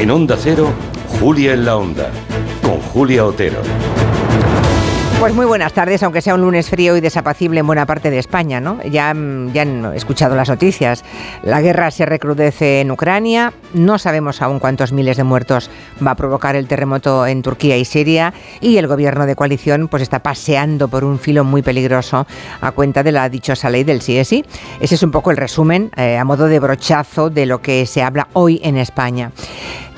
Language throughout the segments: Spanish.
En Onda Cero, Julia en la Onda, con Julia Otero. Pues muy buenas tardes, aunque sea un lunes frío y desapacible en buena parte de España, ¿no? Ya, ya han escuchado las noticias. La guerra se recrudece en Ucrania, no sabemos aún cuántos miles de muertos va a provocar el terremoto en Turquía y Siria, y el gobierno de coalición pues está paseando por un filo muy peligroso a cuenta de la dichosa ley del sí Ese es un poco el resumen, eh, a modo de brochazo, de lo que se habla hoy en España.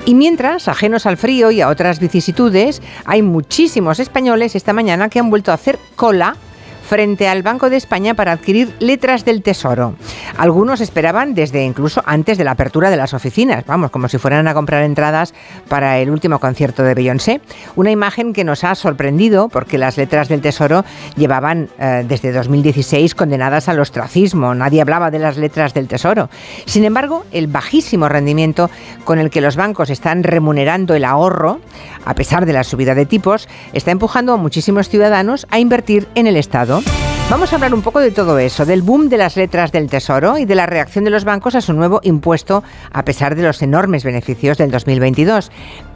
Y mientras, ajenos al frío y a otras vicisitudes, hay muchísimos españoles esta mañana que han vuelto a hacer cola frente al Banco de España para adquirir letras del Tesoro. Algunos esperaban desde incluso antes de la apertura de las oficinas, vamos, como si fueran a comprar entradas para el último concierto de Beyoncé. Una imagen que nos ha sorprendido porque las letras del Tesoro llevaban eh, desde 2016 condenadas al ostracismo. Nadie hablaba de las letras del Tesoro. Sin embargo, el bajísimo rendimiento con el que los bancos están remunerando el ahorro, a pesar de la subida de tipos, está empujando a muchísimos ciudadanos a invertir en el Estado. Vamos a hablar un poco de todo eso, del boom de las letras del Tesoro y de la reacción de los bancos a su nuevo impuesto a pesar de los enormes beneficios del 2022.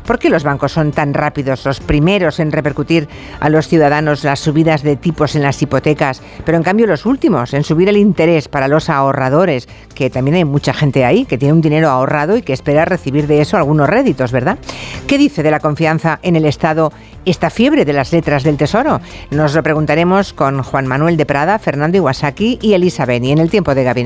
¿Por qué los bancos son tan rápidos, los primeros en repercutir a los ciudadanos las subidas de tipos en las hipotecas, pero en cambio los últimos en subir el interés para los ahorradores, que también hay mucha gente ahí que tiene un dinero ahorrado y que espera recibir de eso algunos réditos, ¿verdad? ¿Qué dice de la confianza en el Estado esta fiebre de las letras del Tesoro? Nos lo preguntaremos con Juan Manuel de Prada, Fernando Iwasaki y Elisa Beni en el tiempo de gabinete.